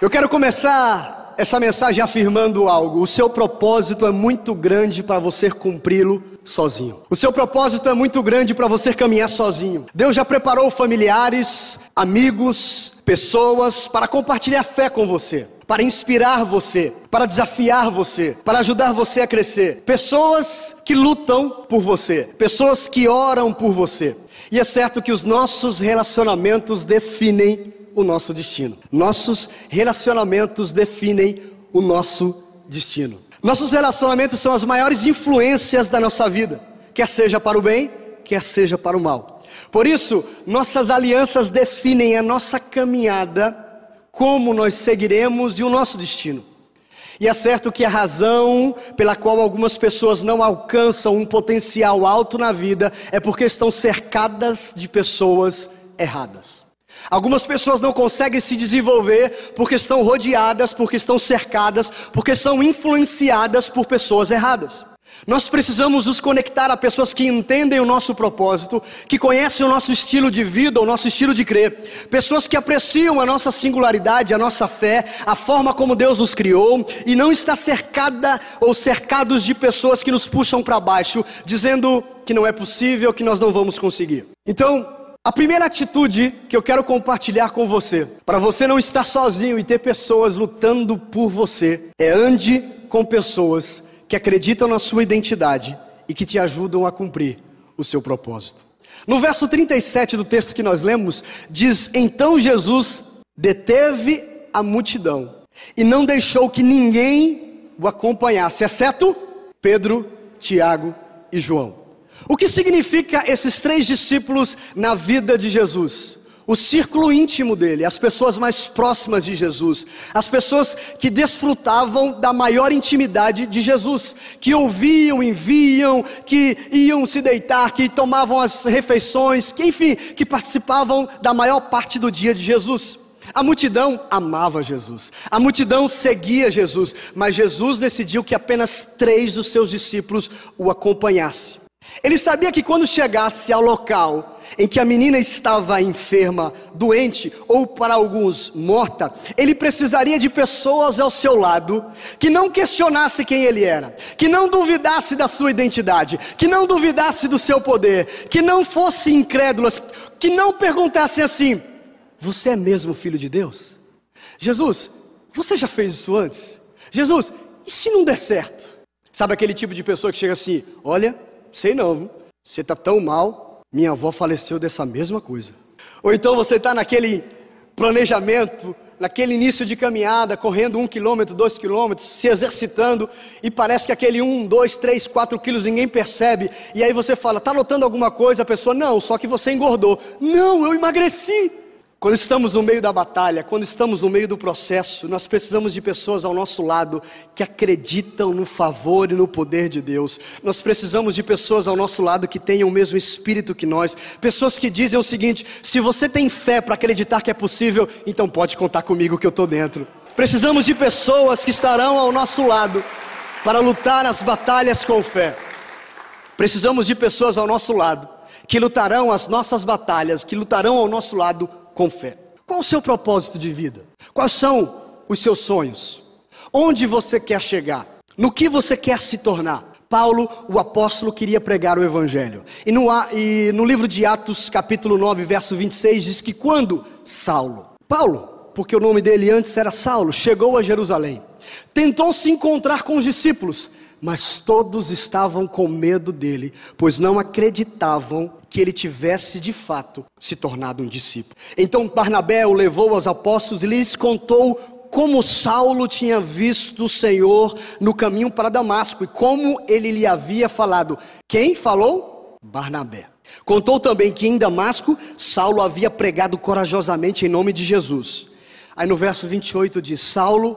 Eu quero começar essa mensagem afirmando algo. O seu propósito é muito grande para você cumpri-lo sozinho. O seu propósito é muito grande para você caminhar sozinho. Deus já preparou familiares, amigos, pessoas para compartilhar fé com você, para inspirar você, para desafiar você, para ajudar você a crescer. Pessoas que lutam por você, pessoas que oram por você. E é certo que os nossos relacionamentos definem o nosso destino. Nossos relacionamentos definem o nosso destino. Nossos relacionamentos são as maiores influências da nossa vida, quer seja para o bem, quer seja para o mal. Por isso, nossas alianças definem a nossa caminhada, como nós seguiremos e o nosso destino. E é certo que a razão pela qual algumas pessoas não alcançam um potencial alto na vida é porque estão cercadas de pessoas erradas. Algumas pessoas não conseguem se desenvolver porque estão rodeadas, porque estão cercadas, porque são influenciadas por pessoas erradas. Nós precisamos nos conectar a pessoas que entendem o nosso propósito, que conhecem o nosso estilo de vida, o nosso estilo de crer, pessoas que apreciam a nossa singularidade, a nossa fé, a forma como Deus nos criou, e não está cercada ou cercados de pessoas que nos puxam para baixo, dizendo que não é possível, que nós não vamos conseguir. Então, a primeira atitude que eu quero compartilhar com você, para você não estar sozinho e ter pessoas lutando por você, é ande com pessoas que acreditam na sua identidade e que te ajudam a cumprir o seu propósito. No verso 37 do texto que nós lemos, diz: Então Jesus deteve a multidão e não deixou que ninguém o acompanhasse, exceto Pedro, Tiago e João. O que significa esses três discípulos na vida de Jesus? o círculo íntimo dele, as pessoas mais próximas de Jesus, as pessoas que desfrutavam da maior intimidade de Jesus, que ouviam, enviam, que iam se deitar, que tomavam as refeições, que enfim, que participavam da maior parte do dia de Jesus. A multidão amava Jesus, a multidão seguia Jesus, mas Jesus decidiu que apenas três dos seus discípulos o acompanhassem. Ele sabia que quando chegasse ao local em que a menina estava enferma, doente ou para alguns morta, ele precisaria de pessoas ao seu lado que não questionasse quem ele era, que não duvidasse da sua identidade, que não duvidasse do seu poder, que não fosse incrédulas, que não perguntassem assim: Você é mesmo filho de Deus? Jesus, você já fez isso antes? Jesus, e se não der certo? Sabe aquele tipo de pessoa que chega assim: Olha sei não, você está tão mal, minha avó faleceu dessa mesma coisa. Ou então você está naquele planejamento, naquele início de caminhada, correndo um quilômetro, dois quilômetros, se exercitando, e parece que aquele um, dois, três, quatro quilos ninguém percebe, e aí você fala, está notando alguma coisa? A pessoa, não, só que você engordou. Não, eu emagreci. Quando estamos no meio da batalha, quando estamos no meio do processo, nós precisamos de pessoas ao nosso lado que acreditam no favor e no poder de Deus. Nós precisamos de pessoas ao nosso lado que tenham o mesmo espírito que nós. Pessoas que dizem o seguinte: se você tem fé para acreditar que é possível, então pode contar comigo que eu estou dentro. Precisamos de pessoas que estarão ao nosso lado para lutar as batalhas com fé. Precisamos de pessoas ao nosso lado que lutarão as nossas batalhas, que lutarão ao nosso lado com fé. Qual o seu propósito de vida? Quais são os seus sonhos? Onde você quer chegar? No que você quer se tornar? Paulo, o apóstolo, queria pregar o Evangelho. E no, e no livro de Atos, capítulo 9, verso 26, diz que quando Saulo, Paulo, porque o nome dele antes era Saulo, chegou a Jerusalém, tentou se encontrar com os discípulos, mas todos estavam com medo dele, pois não acreditavam que ele tivesse de fato se tornado um discípulo. Então Barnabé o levou aos apóstolos e lhes contou como Saulo tinha visto o Senhor no caminho para Damasco e como ele lhe havia falado. Quem falou? Barnabé. Contou também que em Damasco Saulo havia pregado corajosamente em nome de Jesus. Aí no verso 28 diz: Saulo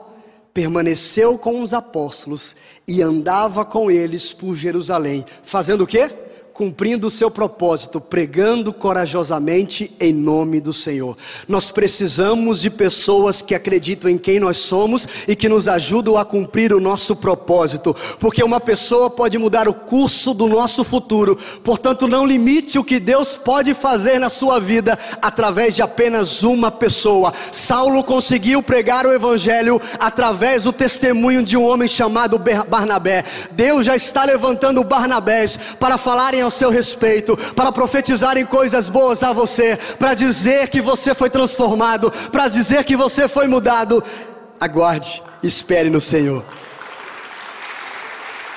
permaneceu com os apóstolos e andava com eles por Jerusalém, fazendo o quê? Cumprindo o seu propósito, pregando corajosamente em nome do Senhor. Nós precisamos de pessoas que acreditam em quem nós somos e que nos ajudam a cumprir o nosso propósito, porque uma pessoa pode mudar o curso do nosso futuro. Portanto, não limite o que Deus pode fazer na sua vida através de apenas uma pessoa. Saulo conseguiu pregar o evangelho através do testemunho de um homem chamado Barnabé. Deus já está levantando Barnabés para falarem seu respeito, para profetizarem coisas boas a você, para dizer que você foi transformado, para dizer que você foi mudado. Aguarde, espere no Senhor.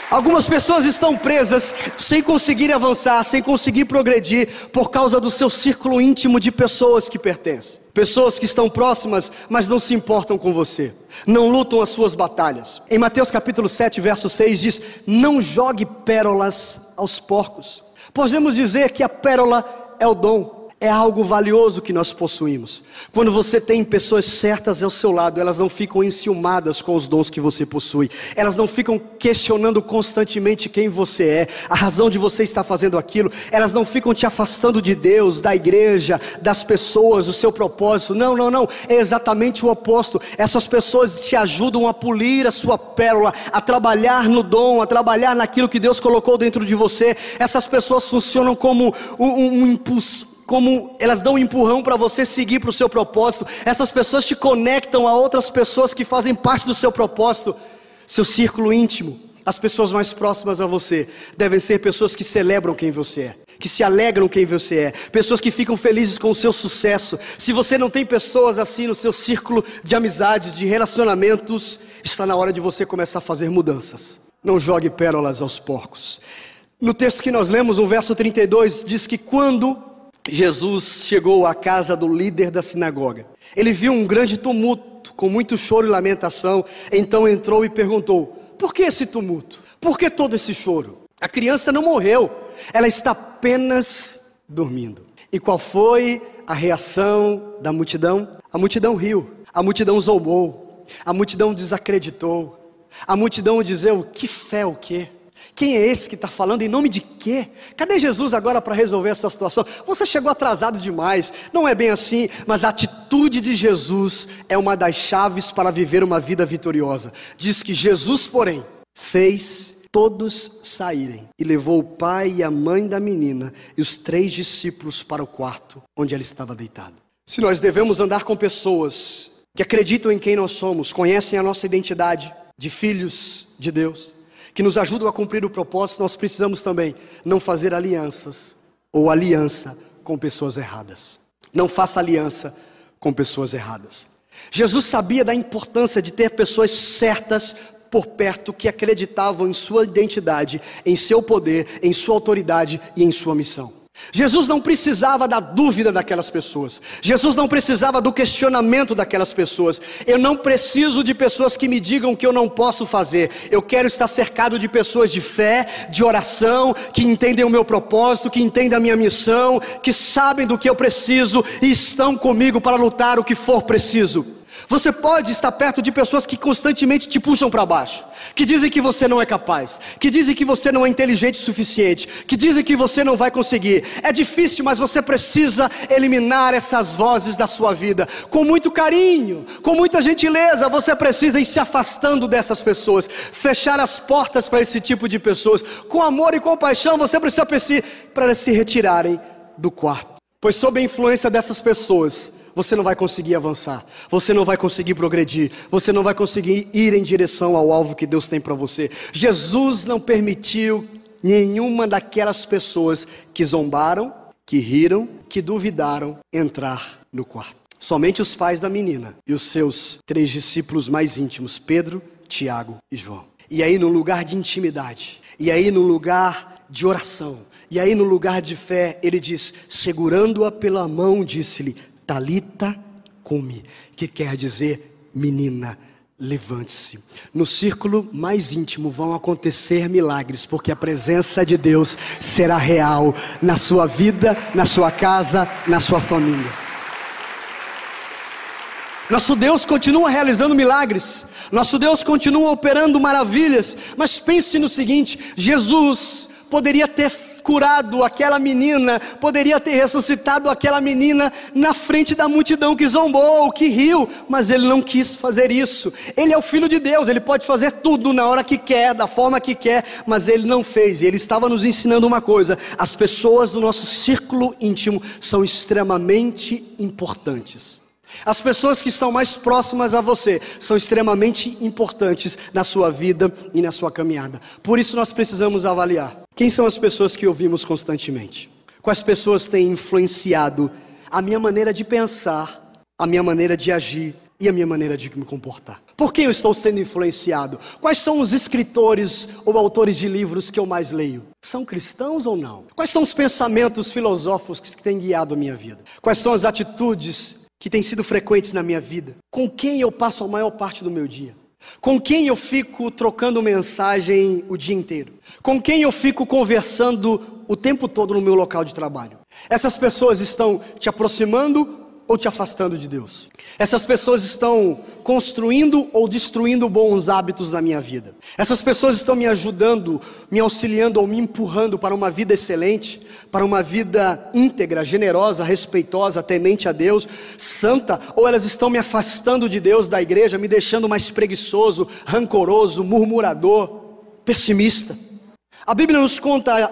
Algumas pessoas estão presas sem conseguir avançar, sem conseguir progredir, por causa do seu círculo íntimo de pessoas que pertencem. Pessoas que estão próximas, mas não se importam com você, não lutam as suas batalhas. Em Mateus capítulo 7, verso 6 diz: Não jogue pérolas aos porcos. Podemos dizer que a pérola é o dom é algo valioso que nós possuímos. Quando você tem pessoas certas ao seu lado, elas não ficam enciumadas com os dons que você possui, elas não ficam questionando constantemente quem você é, a razão de você estar fazendo aquilo, elas não ficam te afastando de Deus, da igreja, das pessoas, do seu propósito. Não, não, não, é exatamente o oposto. Essas pessoas te ajudam a polir a sua pérola, a trabalhar no dom, a trabalhar naquilo que Deus colocou dentro de você. Essas pessoas funcionam como um, um, impulso como elas dão um empurrão para você seguir para o seu propósito. Essas pessoas te conectam a outras pessoas que fazem parte do seu propósito, seu círculo íntimo. As pessoas mais próximas a você devem ser pessoas que celebram quem você é, que se alegram quem você é, pessoas que ficam felizes com o seu sucesso. Se você não tem pessoas assim no seu círculo de amizades, de relacionamentos, está na hora de você começar a fazer mudanças. Não jogue pérolas aos porcos. No texto que nós lemos, no verso 32, diz que quando Jesus chegou à casa do líder da sinagoga. Ele viu um grande tumulto, com muito choro e lamentação. Então entrou e perguntou: Por que esse tumulto? Por que todo esse choro? A criança não morreu, ela está apenas dormindo. E qual foi a reação da multidão? A multidão riu, a multidão zombou, a multidão desacreditou, a multidão dizeu: Que fé o quê? Quem é esse que está falando? Em nome de quê? Cadê Jesus agora para resolver essa situação? Você chegou atrasado demais. Não é bem assim, mas a atitude de Jesus é uma das chaves para viver uma vida vitoriosa. Diz que Jesus, porém, fez todos saírem e levou o pai e a mãe da menina e os três discípulos para o quarto onde ela estava deitada. Se nós devemos andar com pessoas que acreditam em quem nós somos, conhecem a nossa identidade de filhos de Deus, que nos ajudam a cumprir o propósito, nós precisamos também não fazer alianças ou aliança com pessoas erradas. Não faça aliança com pessoas erradas. Jesus sabia da importância de ter pessoas certas por perto que acreditavam em sua identidade, em seu poder, em sua autoridade e em sua missão. Jesus não precisava da dúvida daquelas pessoas. Jesus não precisava do questionamento daquelas pessoas. Eu não preciso de pessoas que me digam que eu não posso fazer. Eu quero estar cercado de pessoas de fé, de oração, que entendem o meu propósito, que entendem a minha missão, que sabem do que eu preciso e estão comigo para lutar o que for preciso. Você pode estar perto de pessoas que constantemente te puxam para baixo, que dizem que você não é capaz, que dizem que você não é inteligente o suficiente, que dizem que você não vai conseguir. É difícil, mas você precisa eliminar essas vozes da sua vida com muito carinho, com muita gentileza. Você precisa ir se afastando dessas pessoas, fechar as portas para esse tipo de pessoas. Com amor e compaixão, você precisa para se retirarem do quarto, pois sob a influência dessas pessoas você não vai conseguir avançar, você não vai conseguir progredir, você não vai conseguir ir em direção ao alvo que Deus tem para você. Jesus não permitiu nenhuma daquelas pessoas que zombaram, que riram, que duvidaram entrar no quarto. Somente os pais da menina e os seus três discípulos mais íntimos, Pedro, Tiago e João. E aí, no lugar de intimidade, e aí, no lugar de oração, e aí, no lugar de fé, ele diz: segurando-a pela mão, disse-lhe: Talita cumi, que quer dizer menina, levante-se. No círculo mais íntimo vão acontecer milagres, porque a presença de Deus será real na sua vida, na sua casa, na sua família. Nosso Deus continua realizando milagres, nosso Deus continua operando maravilhas, mas pense no seguinte: Jesus poderia ter curado aquela menina, poderia ter ressuscitado aquela menina na frente da multidão que zombou, que riu, mas ele não quis fazer isso. Ele é o filho de Deus, ele pode fazer tudo na hora que quer, da forma que quer, mas ele não fez. E ele estava nos ensinando uma coisa: as pessoas do nosso círculo íntimo são extremamente importantes. As pessoas que estão mais próximas a você são extremamente importantes na sua vida e na sua caminhada. Por isso nós precisamos avaliar quem são as pessoas que ouvimos constantemente. Quais pessoas têm influenciado a minha maneira de pensar, a minha maneira de agir e a minha maneira de me comportar. Por quem eu estou sendo influenciado? Quais são os escritores ou autores de livros que eu mais leio? São cristãos ou não? Quais são os pensamentos filosóficos que têm guiado a minha vida? Quais são as atitudes que têm sido frequentes na minha vida, com quem eu passo a maior parte do meu dia, com quem eu fico trocando mensagem o dia inteiro, com quem eu fico conversando o tempo todo no meu local de trabalho. Essas pessoas estão te aproximando ou te afastando de Deus? Essas pessoas estão construindo ou destruindo bons hábitos na minha vida? Essas pessoas estão me ajudando, me auxiliando ou me empurrando para uma vida excelente, para uma vida íntegra, generosa, respeitosa, temente a Deus, santa? Ou elas estão me afastando de Deus, da igreja, me deixando mais preguiçoso, rancoroso, murmurador, pessimista? A Bíblia nos conta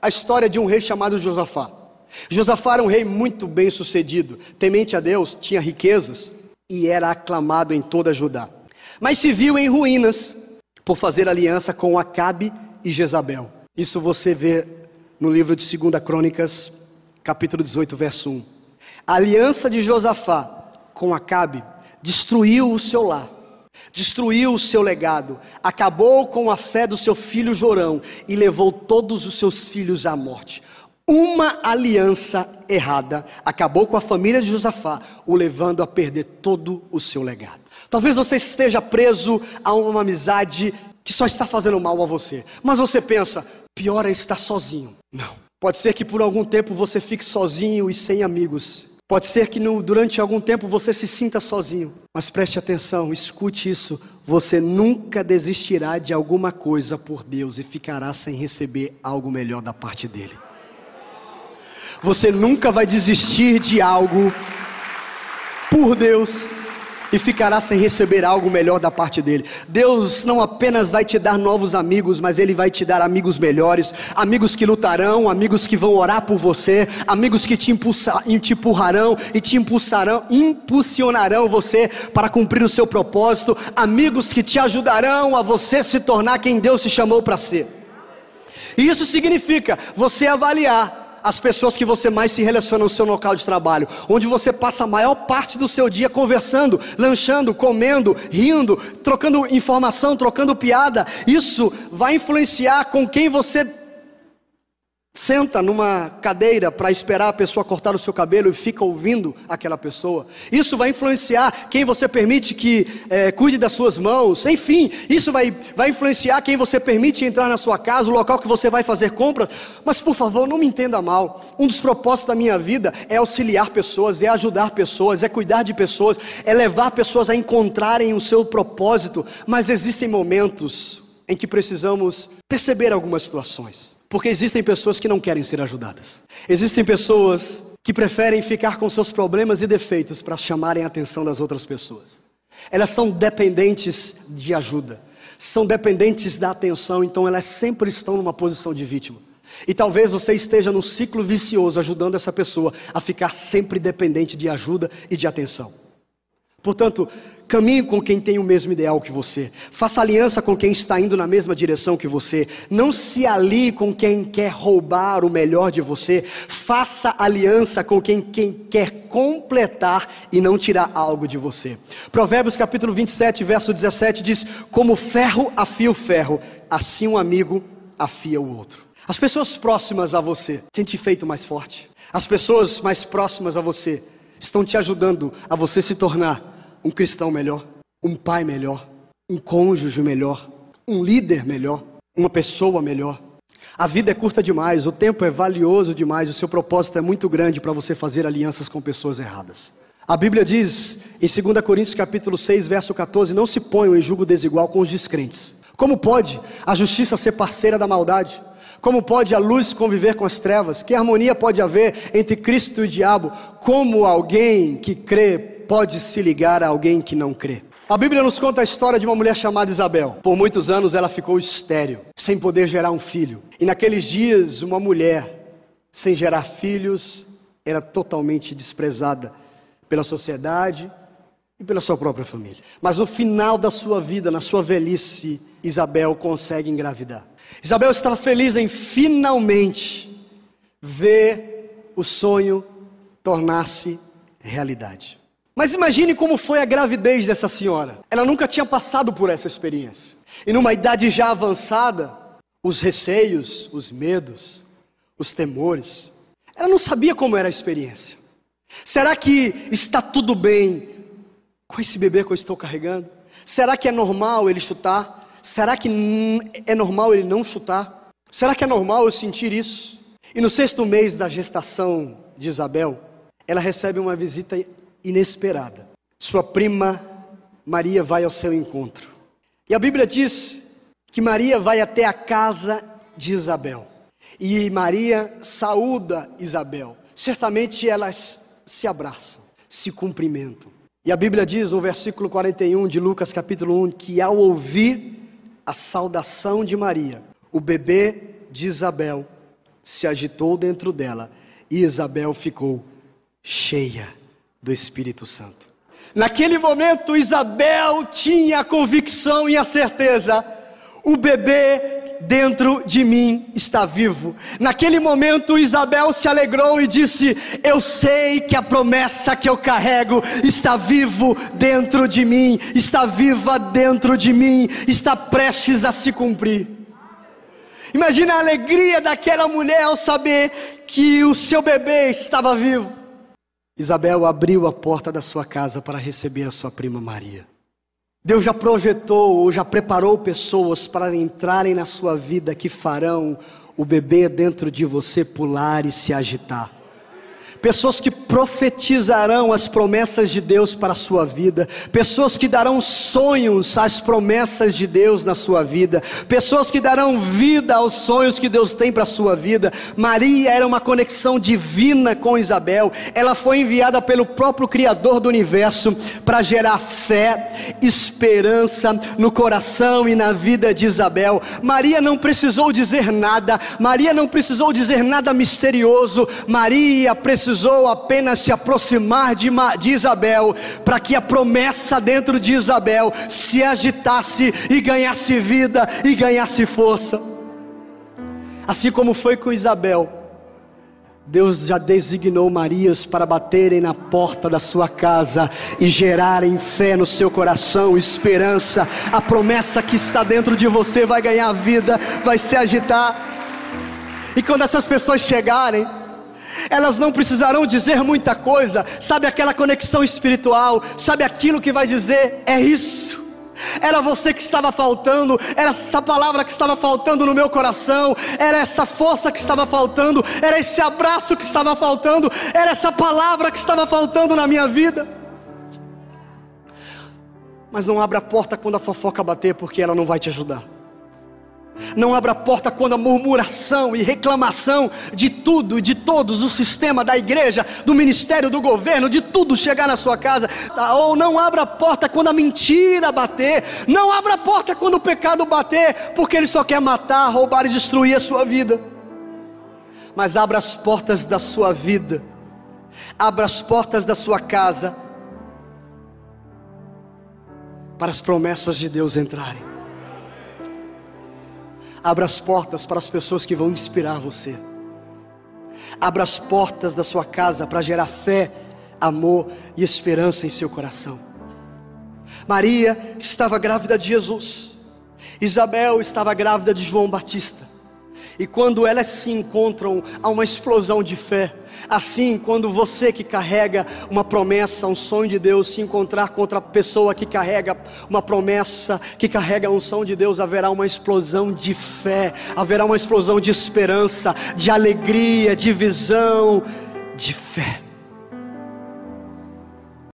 a história de um rei chamado Josafá. Josafá era um rei muito bem sucedido, temente a Deus, tinha riquezas e era aclamado em toda Judá. Mas se viu em ruínas por fazer aliança com Acabe e Jezabel. Isso você vê no livro de 2 Crônicas, capítulo 18, verso 1. A aliança de Josafá com Acabe destruiu o seu lar, destruiu o seu legado, acabou com a fé do seu filho Jorão e levou todos os seus filhos à morte. Uma aliança errada acabou com a família de Josafá, o levando a perder todo o seu legado. Talvez você esteja preso a uma amizade que só está fazendo mal a você, mas você pensa, pior é estar sozinho. Não. Pode ser que por algum tempo você fique sozinho e sem amigos. Pode ser que no, durante algum tempo você se sinta sozinho. Mas preste atenção, escute isso. Você nunca desistirá de alguma coisa por Deus e ficará sem receber algo melhor da parte dele. Você nunca vai desistir de algo por Deus e ficará sem receber algo melhor da parte dele. Deus não apenas vai te dar novos amigos, mas ele vai te dar amigos melhores, amigos que lutarão, amigos que vão orar por você, amigos que te, impulsa, te empurrarão e te impulsarão, impulsionarão você para cumprir o seu propósito, amigos que te ajudarão a você se tornar quem Deus te chamou para ser. E isso significa você avaliar as pessoas que você mais se relaciona no seu local de trabalho, onde você passa a maior parte do seu dia conversando, lanchando, comendo, rindo, trocando informação, trocando piada. Isso vai influenciar com quem você senta numa cadeira para esperar a pessoa cortar o seu cabelo e fica ouvindo aquela pessoa. Isso vai influenciar quem você permite que é, cuide das suas mãos. Enfim, isso vai, vai influenciar quem você permite entrar na sua casa, o local que você vai fazer compras. Mas por favor, não me entenda mal. Um dos propósitos da minha vida é auxiliar pessoas, é ajudar pessoas, é cuidar de pessoas, é levar pessoas a encontrarem o seu propósito. Mas existem momentos em que precisamos perceber algumas situações. Porque existem pessoas que não querem ser ajudadas. Existem pessoas que preferem ficar com seus problemas e defeitos para chamarem a atenção das outras pessoas. Elas são dependentes de ajuda, são dependentes da atenção, então elas sempre estão numa posição de vítima. E talvez você esteja num ciclo vicioso ajudando essa pessoa a ficar sempre dependente de ajuda e de atenção. Portanto, caminhe com quem tem o mesmo ideal que você. Faça aliança com quem está indo na mesma direção que você. Não se alie com quem quer roubar o melhor de você. Faça aliança com quem, quem quer completar e não tirar algo de você. Provérbios capítulo 27, verso 17 diz: Como ferro afia o ferro, assim um amigo afia o outro. As pessoas próximas a você têm te feito mais forte. As pessoas mais próximas a você estão te ajudando a você se tornar um cristão melhor, um pai melhor, um cônjuge melhor, um líder melhor, uma pessoa melhor. A vida é curta demais, o tempo é valioso demais, o seu propósito é muito grande para você fazer alianças com pessoas erradas. A Bíblia diz em 2 Coríntios capítulo 6, verso 14: Não se ponham em julgo desigual com os descrentes. Como pode a justiça ser parceira da maldade? Como pode a luz conviver com as trevas? Que harmonia pode haver entre Cristo e o diabo? Como alguém que crê pode se ligar a alguém que não crê? A Bíblia nos conta a história de uma mulher chamada Isabel. Por muitos anos ela ficou estéril, sem poder gerar um filho. E naqueles dias, uma mulher sem gerar filhos era totalmente desprezada pela sociedade e pela sua própria família. Mas no final da sua vida, na sua velhice, Isabel consegue engravidar. Isabel estava feliz em finalmente ver o sonho tornar-se realidade. Mas imagine como foi a gravidez dessa senhora. Ela nunca tinha passado por essa experiência. E numa idade já avançada, os receios, os medos, os temores, ela não sabia como era a experiência. Será que está tudo bem com esse bebê que eu estou carregando? Será que é normal ele chutar? Será que é normal ele não chutar? Será que é normal eu sentir isso? E no sexto mês da gestação de Isabel, ela recebe uma visita inesperada. Sua prima Maria vai ao seu encontro. E a Bíblia diz que Maria vai até a casa de Isabel. E Maria saúda Isabel. Certamente elas se abraçam, se cumprimentam. E a Bíblia diz no versículo 41 de Lucas capítulo 1 que ao ouvir a saudação de Maria, o bebê de Isabel se agitou dentro dela e Isabel ficou cheia do Espírito Santo. Naquele momento, Isabel tinha a convicção e a certeza: o bebê dentro de mim está vivo. Naquele momento, Isabel se alegrou e disse: Eu sei que a promessa que eu carrego está vivo dentro de mim, está viva dentro de mim, está prestes a se cumprir. Imagina a alegria daquela mulher ao saber que o seu bebê estava vivo. Isabel abriu a porta da sua casa para receber a sua prima Maria. Deus já projetou ou já preparou pessoas para entrarem na sua vida que farão o bebê dentro de você pular e se agitar pessoas que profetizarão as promessas de Deus para a sua vida, pessoas que darão sonhos às promessas de Deus na sua vida, pessoas que darão vida aos sonhos que Deus tem para a sua vida. Maria era uma conexão divina com Isabel, ela foi enviada pelo próprio Criador do universo para gerar fé, esperança no coração e na vida de Isabel. Maria não precisou dizer nada, Maria não precisou dizer nada misterioso, Maria precisou precisou apenas se aproximar de, de Isabel, para que a promessa dentro de Isabel se agitasse e ganhasse vida e ganhasse força. Assim como foi com Isabel, Deus já designou Marias para baterem na porta da sua casa e gerarem fé no seu coração, esperança. A promessa que está dentro de você vai ganhar vida, vai se agitar. E quando essas pessoas chegarem, elas não precisarão dizer muita coisa, sabe aquela conexão espiritual, sabe aquilo que vai dizer, é isso. Era você que estava faltando, era essa palavra que estava faltando no meu coração, era essa força que estava faltando, era esse abraço que estava faltando, era essa palavra que estava faltando na minha vida. Mas não abra a porta quando a fofoca bater, porque ela não vai te ajudar. Não abra a porta quando a murmuração e reclamação de tudo e de todos, o sistema da igreja, do ministério, do governo, de tudo chegar na sua casa. Tá? Ou não abra a porta quando a mentira bater. Não abra a porta quando o pecado bater, porque ele só quer matar, roubar e destruir a sua vida. Mas abra as portas da sua vida. Abra as portas da sua casa para as promessas de Deus entrarem. Abra as portas para as pessoas que vão inspirar você. Abra as portas da sua casa para gerar fé, amor e esperança em seu coração. Maria estava grávida de Jesus. Isabel estava grávida de João Batista. E quando elas se encontram, há uma explosão de fé. Assim, quando você que carrega uma promessa, um sonho de Deus, se encontrar com outra pessoa que carrega uma promessa, que carrega a unção de Deus, haverá uma explosão de fé, haverá uma explosão de esperança, de alegria, de visão, de fé.